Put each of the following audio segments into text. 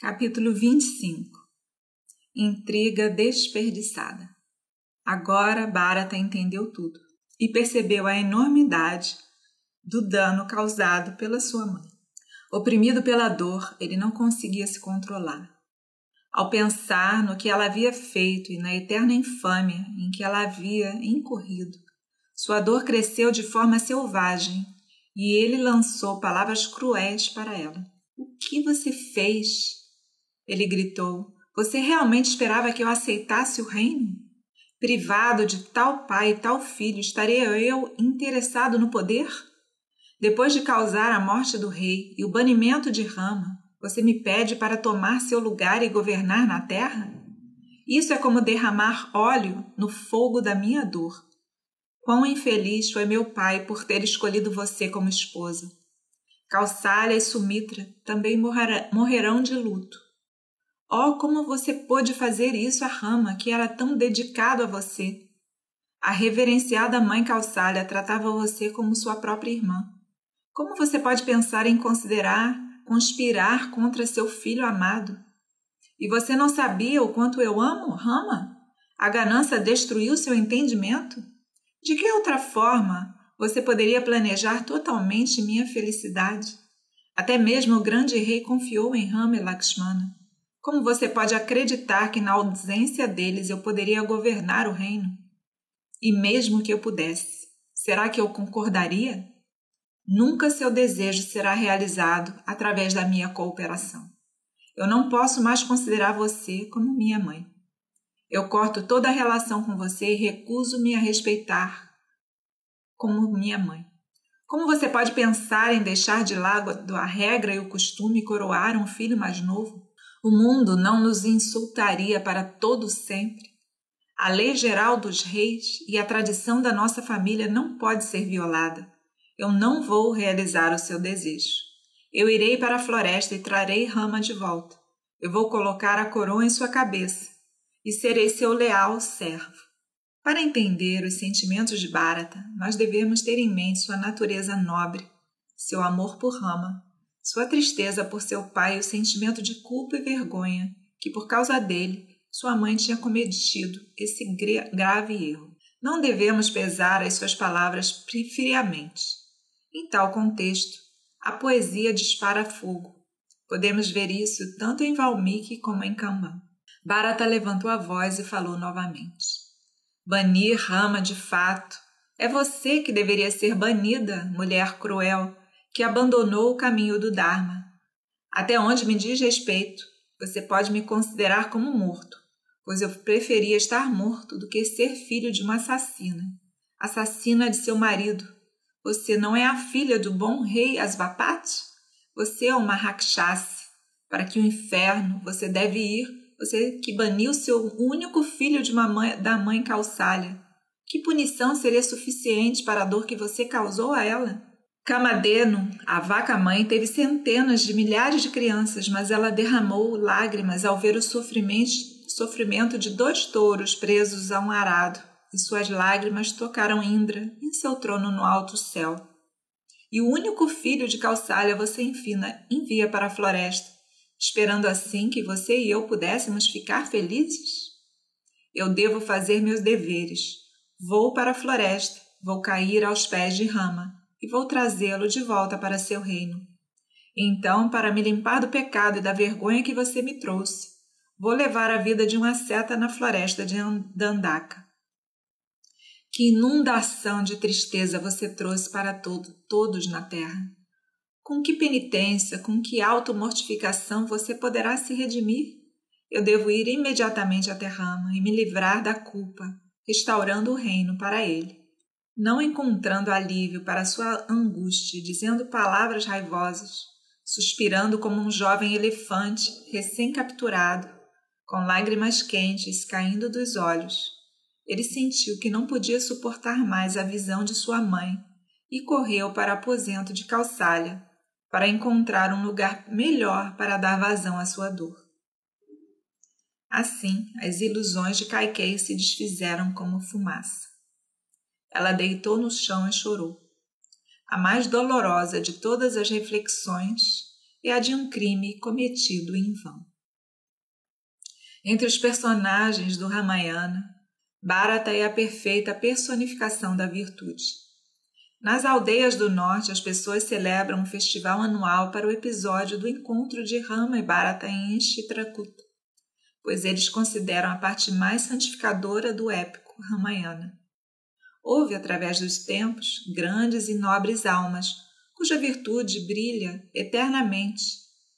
Capítulo 25 Intriga desperdiçada. Agora Bharata entendeu tudo e percebeu a enormidade do dano causado pela sua mãe. Oprimido pela dor, ele não conseguia se controlar. Ao pensar no que ela havia feito e na eterna infâmia em que ela havia incorrido, sua dor cresceu de forma selvagem e ele lançou palavras cruéis para ela. O que você fez? Ele gritou: Você realmente esperava que eu aceitasse o reino? Privado de tal pai e tal filho, estaria eu interessado no poder? Depois de causar a morte do rei e o banimento de Rama, você me pede para tomar seu lugar e governar na terra? Isso é como derramar óleo no fogo da minha dor. Quão infeliz foi meu pai por ter escolhido você como esposa. Calçalha e Sumitra também morrerão de luto. Oh, como você pôde fazer isso a Rama, que era tão dedicado a você? A reverenciada mãe Calçalha tratava você como sua própria irmã. Como você pode pensar em considerar, conspirar contra seu filho amado? E você não sabia o quanto eu amo, Rama? A ganância destruiu seu entendimento? De que outra forma você poderia planejar totalmente minha felicidade? Até mesmo o grande rei confiou em Rama e Lakshmana. Como você pode acreditar que na ausência deles eu poderia governar o reino? E mesmo que eu pudesse, será que eu concordaria? Nunca seu desejo será realizado através da minha cooperação. Eu não posso mais considerar você como minha mãe. Eu corto toda a relação com você e recuso-me a respeitar como minha mãe. Como você pode pensar em deixar de lado a regra e o costume e coroar um filho mais novo? O mundo não nos insultaria para todo sempre. A lei geral dos reis e a tradição da nossa família não pode ser violada. Eu não vou realizar o seu desejo. Eu irei para a floresta e trarei Rama de volta. Eu vou colocar a coroa em sua cabeça e serei seu leal servo. Para entender os sentimentos de Bharata, nós devemos ter em mente sua natureza nobre, seu amor por Rama sua tristeza por seu pai e o sentimento de culpa e vergonha que, por causa dele, sua mãe tinha cometido esse grave erro. Não devemos pesar as suas palavras friamente. Em tal contexto, a poesia dispara fogo. Podemos ver isso tanto em Valmiki como em Kamban. Bharata levantou a voz e falou novamente. Banir Rama de fato. É você que deveria ser banida, mulher cruel, que abandonou o caminho do Dharma. Até onde me diz respeito, você pode me considerar como morto, pois eu preferia estar morto do que ser filho de uma assassina, assassina de seu marido. Você não é a filha do bom rei Asvapati? Você é uma Rakshasi. Para que o inferno você deve ir, você que baniu seu único filho de uma mãe, da mãe Calçalha. Que punição seria suficiente para a dor que você causou a ela? Camadeno, a vaca-mãe, teve centenas de milhares de crianças, mas ela derramou lágrimas ao ver o sofrimento de dois touros presos a um arado, e suas lágrimas tocaram Indra em seu trono no alto céu. E o único filho de Calçalha você enfina envia para a floresta, esperando assim que você e eu pudéssemos ficar felizes? Eu devo fazer meus deveres. Vou para a floresta, vou cair aos pés de Rama e vou trazê-lo de volta para seu reino. Então, para me limpar do pecado e da vergonha que você me trouxe, vou levar a vida de uma seta na floresta de Dandaka. Que inundação de tristeza você trouxe para todo, todos na terra! Com que penitência, com que auto-mortificação você poderá se redimir? Eu devo ir imediatamente a Terrama e me livrar da culpa, restaurando o reino para ele não encontrando alívio para sua angústia, dizendo palavras raivosas, suspirando como um jovem elefante recém-capturado, com lágrimas quentes caindo dos olhos. Ele sentiu que não podia suportar mais a visão de sua mãe e correu para o aposento de Calçalha para encontrar um lugar melhor para dar vazão à sua dor. Assim, as ilusões de Caiquei se desfizeram como fumaça. Ela deitou no chão e chorou. A mais dolorosa de todas as reflexões é a de um crime cometido em vão. Entre os personagens do Ramayana, Bharata é a perfeita personificação da virtude. Nas aldeias do norte, as pessoas celebram um festival anual para o episódio do encontro de Rama e Bharata em Chitrakuta, pois eles consideram a parte mais santificadora do épico Ramayana. Houve, através dos tempos, grandes e nobres almas, cuja virtude brilha eternamente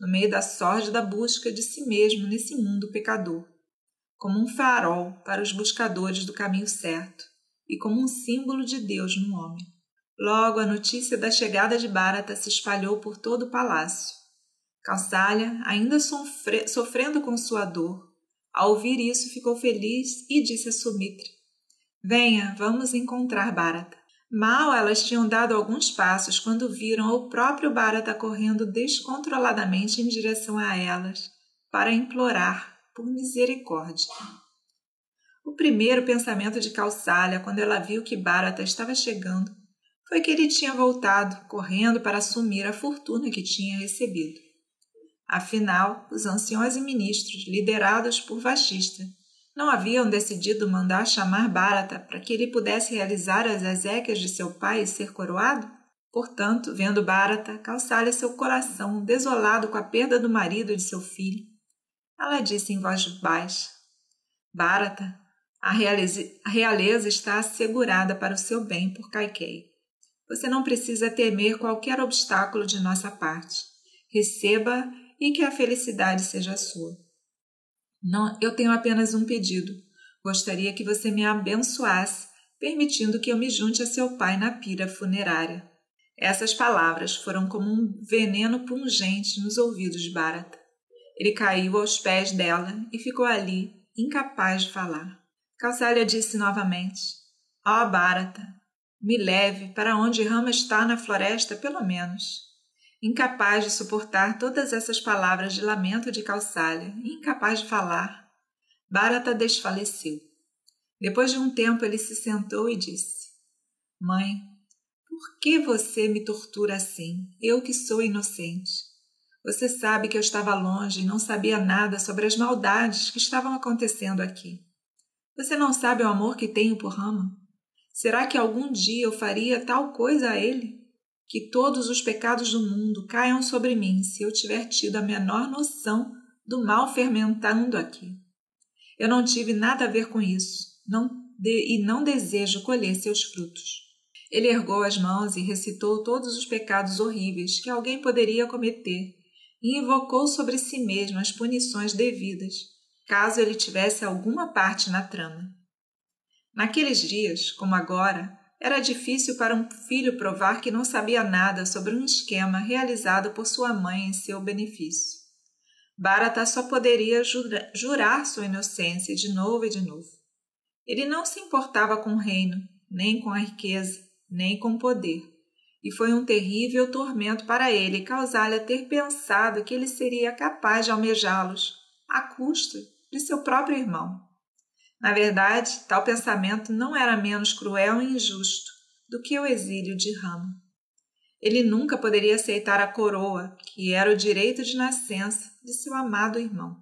no meio da sórdida busca de si mesmo nesse mundo pecador, como um farol para os buscadores do caminho certo e como um símbolo de Deus no homem. Logo, a notícia da chegada de Bharata se espalhou por todo o palácio. Calçalha, ainda sofre sofrendo com sua dor, ao ouvir isso ficou feliz e disse a Sumitra: Venha, vamos encontrar Bharata. Mal elas tinham dado alguns passos quando viram o próprio Bharata correndo descontroladamente em direção a elas para implorar por misericórdia. O primeiro pensamento de Calçalha, quando ela viu que Bharata estava chegando, foi que ele tinha voltado, correndo para assumir a fortuna que tinha recebido. Afinal, os anciões e ministros, liderados por Vashista, não haviam decidido mandar chamar Bharata para que ele pudesse realizar as exéquias de seu pai e ser coroado? Portanto, vendo Bharata, calçar seu coração desolado com a perda do marido e de seu filho, ela disse em voz baixa: Bharata, a realeza, a realeza está assegurada para o seu bem por Kaikei. Você não precisa temer qualquer obstáculo de nossa parte. Receba e que a felicidade seja sua. Não, eu tenho apenas um pedido. Gostaria que você me abençoasse, permitindo que eu me junte a seu pai na pira funerária. Essas palavras foram como um veneno pungente nos ouvidos de Bharata. Ele caiu aos pés dela e ficou ali, incapaz de falar. Kausalya disse novamente: Ó oh, Bharata, me leve para onde Rama está na floresta, pelo menos. Incapaz de suportar todas essas palavras de lamento de Calçalha, incapaz de falar, Bharata desfaleceu. Depois de um tempo, ele se sentou e disse: Mãe, por que você me tortura assim, eu que sou inocente? Você sabe que eu estava longe e não sabia nada sobre as maldades que estavam acontecendo aqui. Você não sabe o amor que tenho por Rama? Será que algum dia eu faria tal coisa a ele? Que todos os pecados do mundo caiam sobre mim se eu tiver tido a menor noção do mal fermentando aqui. Eu não tive nada a ver com isso não de, e não desejo colher seus frutos. Ele ergou as mãos e recitou todos os pecados horríveis que alguém poderia cometer e invocou sobre si mesmo as punições devidas, caso ele tivesse alguma parte na trama. Naqueles dias, como agora, era difícil para um filho provar que não sabia nada sobre um esquema realizado por sua mãe em seu benefício. Bharata só poderia jura, jurar sua inocência de novo e de novo. Ele não se importava com o reino, nem com a riqueza, nem com o poder, e foi um terrível tormento para ele causar-lhe ter pensado que ele seria capaz de almejá-los, à custa de seu próprio irmão. Na verdade, tal pensamento não era menos cruel e injusto do que o exílio de Rama. Ele nunca poderia aceitar a coroa, que era o direito de nascença de seu amado irmão.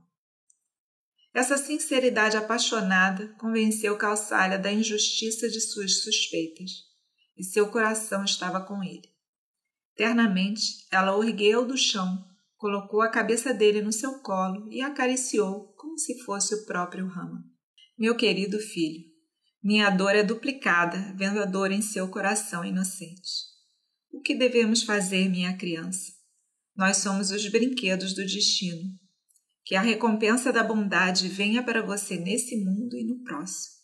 Essa sinceridade apaixonada convenceu Calçalha da injustiça de suas suspeitas, e seu coração estava com ele. Ternamente, ela o ergueu do chão, colocou a cabeça dele no seu colo e acariciou como se fosse o próprio Rama. Meu querido filho, minha dor é duplicada vendo a dor em seu coração inocente. O que devemos fazer, minha criança? Nós somos os brinquedos do destino. Que a recompensa da bondade venha para você nesse mundo e no próximo.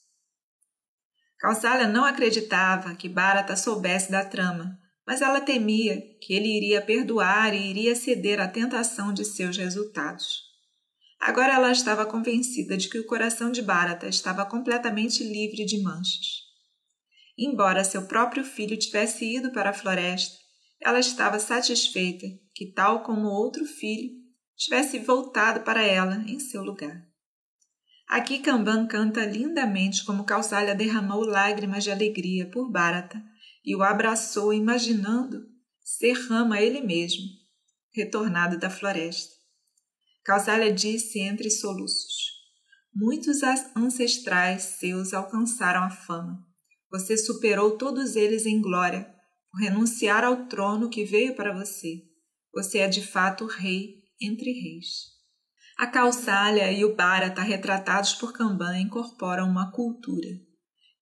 Kausalya não acreditava que Bharata soubesse da trama, mas ela temia que ele iria perdoar e iria ceder à tentação de seus resultados. Agora ela estava convencida de que o coração de Bharata estava completamente livre de manchas. Embora seu próprio filho tivesse ido para a floresta, ela estava satisfeita que, tal como outro filho, tivesse voltado para ela em seu lugar. Aqui Kamban canta lindamente como Kausalya derramou lágrimas de alegria por Bharata e o abraçou imaginando ser Rama ele mesmo, retornado da floresta. Kausalya disse entre soluços: Muitos ancestrais seus alcançaram a fama. Você superou todos eles em glória, por renunciar ao trono que veio para você. Você é de fato rei entre reis. A Calçalha e o Bharata retratados por Kamban incorporam uma cultura.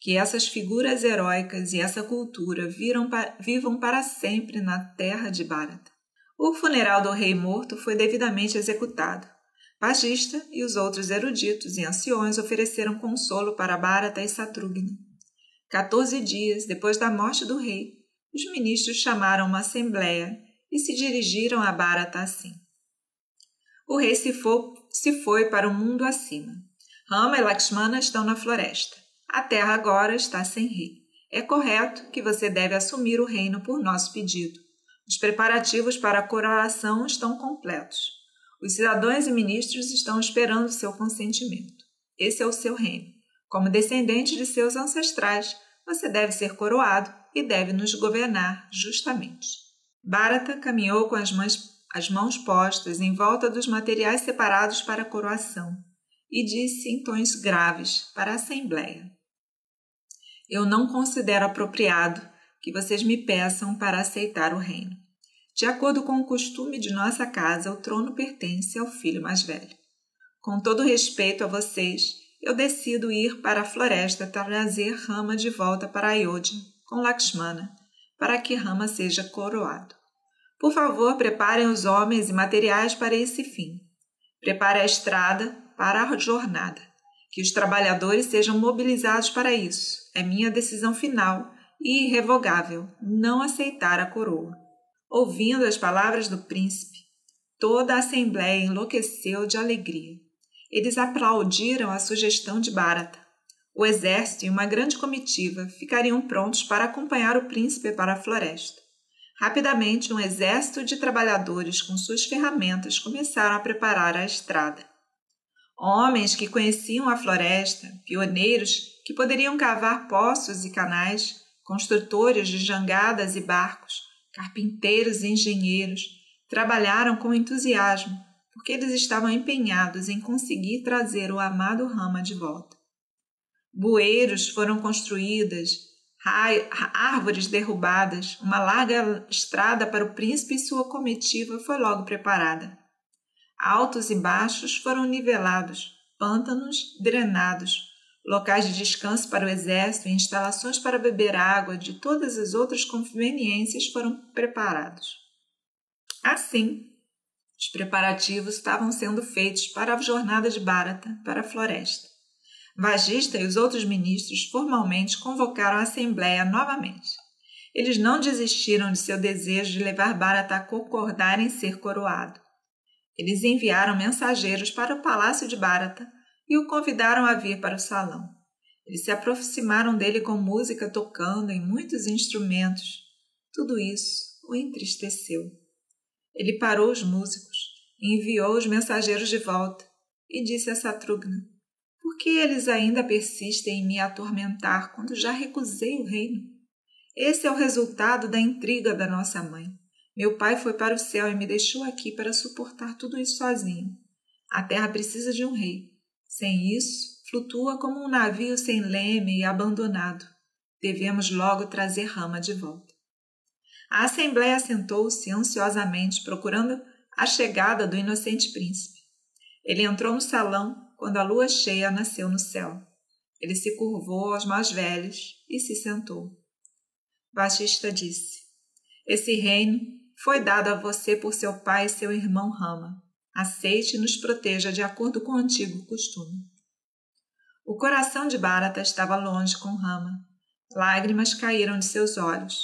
Que essas figuras heróicas e essa cultura viram, vivam para sempre na terra de Bharata. O funeral do rei morto foi devidamente executado. Pagista e os outros eruditos e anciões ofereceram consolo para Bharata e Satrugna. Quatorze dias depois da morte do rei, os ministros chamaram uma assembleia e se dirigiram a Bharata assim. O rei se, se foi para o mundo acima. Rama e Lakshmana estão na floresta. A terra agora está sem rei. É correto que você deve assumir o reino por nosso pedido. Os preparativos para a coroação estão completos. Os cidadãos e ministros estão esperando seu consentimento. Esse é o seu reino. Como descendente de seus ancestrais, você deve ser coroado e deve nos governar justamente. Bharata caminhou com as mãos as mãos postas em volta dos materiais separados para a coroação, e disse em tons graves para a Assembleia: Eu não considero apropriado que vocês me peçam para aceitar o reino. De acordo com o costume de nossa casa, o trono pertence ao filho mais velho. Com todo respeito a vocês, eu decido ir para a floresta trazer Rama de volta para Ayodhya com Lakshmana, para que Rama seja coroado. Por favor, preparem os homens e materiais para esse fim. Prepare a estrada para a jornada. Que os trabalhadores sejam mobilizados para isso. É minha decisão final e irrevogável não aceitar a coroa. Ouvindo as palavras do príncipe, toda a assembleia enlouqueceu de alegria. Eles aplaudiram a sugestão de Bharata. O exército e uma grande comitiva ficariam prontos para acompanhar o príncipe para a floresta. Rapidamente, um exército de trabalhadores com suas ferramentas começaram a preparar a estrada. Homens que conheciam a floresta, pioneiros que poderiam cavar poços e canais, construtores de jangadas e barcos, carpinteiros e engenheiros, trabalharam com entusiasmo, porque eles estavam empenhados em conseguir trazer o amado Rama de volta. Bueiros foram construídas, árvores derrubadas, uma larga estrada para o príncipe e sua comitiva foi logo preparada. Altos e baixos foram nivelados, pântanos drenados, locais de descanso para o exército e instalações para beber água de todas as outras conveniências foram preparados. Assim, os preparativos estavam sendo feitos para a jornada de Bharata para a floresta. Vagista e os outros ministros formalmente convocaram a Assembleia novamente. Eles não desistiram de seu desejo de levar Bharata a concordar em ser coroado. Eles enviaram mensageiros para o palácio de Bharata e o convidaram a vir para o salão. Eles se aproximaram dele com música tocando em muitos instrumentos. Tudo isso o entristeceu. Ele parou os músicos, enviou os mensageiros de volta e disse a Satrugna: por que eles ainda persistem em me atormentar quando já recusei o reino? Esse é o resultado da intriga da nossa mãe. Meu pai foi para o céu e me deixou aqui para suportar tudo isso sozinho. A terra precisa de um rei. Sem isso, flutua como um navio sem leme e abandonado. Devemos logo trazer Rama de volta. A assembleia sentou-se ansiosamente procurando a chegada do inocente príncipe. Ele entrou no salão quando a lua cheia nasceu no céu. Ele se curvou aos mais velhos e se sentou. Batista disse: Esse reino foi dado a você por seu pai e seu irmão Rama. Aceite e nos proteja de acordo com o antigo costume. O coração de Bharata estava longe com Rama. Lágrimas caíram de seus olhos.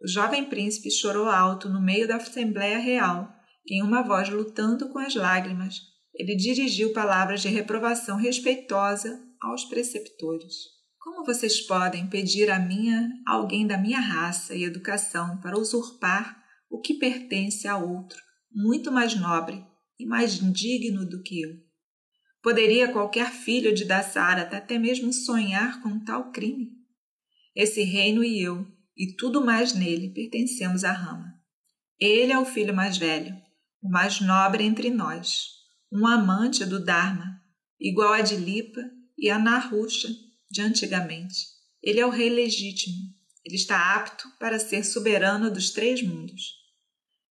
O jovem príncipe chorou alto no meio da Assembleia Real, em uma voz lutando com as lágrimas, ele dirigiu palavras de reprovação respeitosa aos preceptores. Como vocês podem pedir a minha alguém da minha raça e educação para usurpar o que pertence a outro, muito mais nobre e mais digno do que eu? Poderia qualquer filho de Dassarata até mesmo sonhar com tal crime? Esse reino e eu, e tudo mais nele, pertencemos a Rama. Ele é o filho mais velho, o mais nobre entre nós um amante do Dharma, igual a de Lipa e a Narusha de antigamente. Ele é o rei legítimo. Ele está apto para ser soberano dos três mundos.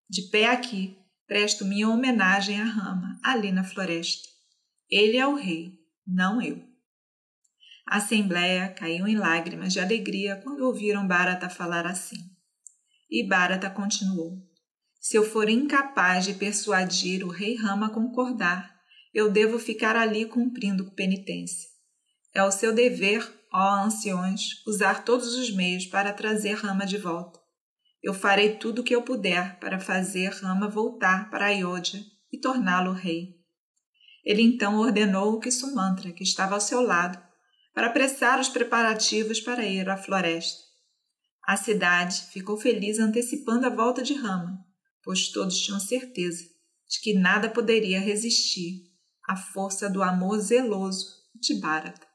De pé aqui, presto minha homenagem a Rama, ali na floresta. Ele é o rei, não eu. A assembleia caiu em lágrimas de alegria quando ouviram Bharata falar assim. E Bharata continuou: Se eu for incapaz de persuadir o rei Rama a concordar, eu devo ficar ali cumprindo penitência. É o seu dever, ó anciões, usar todos os meios para trazer Rama de volta. Eu farei tudo o que eu puder para fazer Rama voltar para Ayodhya e torná-lo rei. Ele então ordenou que Sumantra, que estava ao seu lado, para apressar os preparativos para ir à floresta. A cidade ficou feliz antecipando a volta de Rama, pois todos tinham certeza de que nada poderia resistir à força do amor zeloso de Bharata.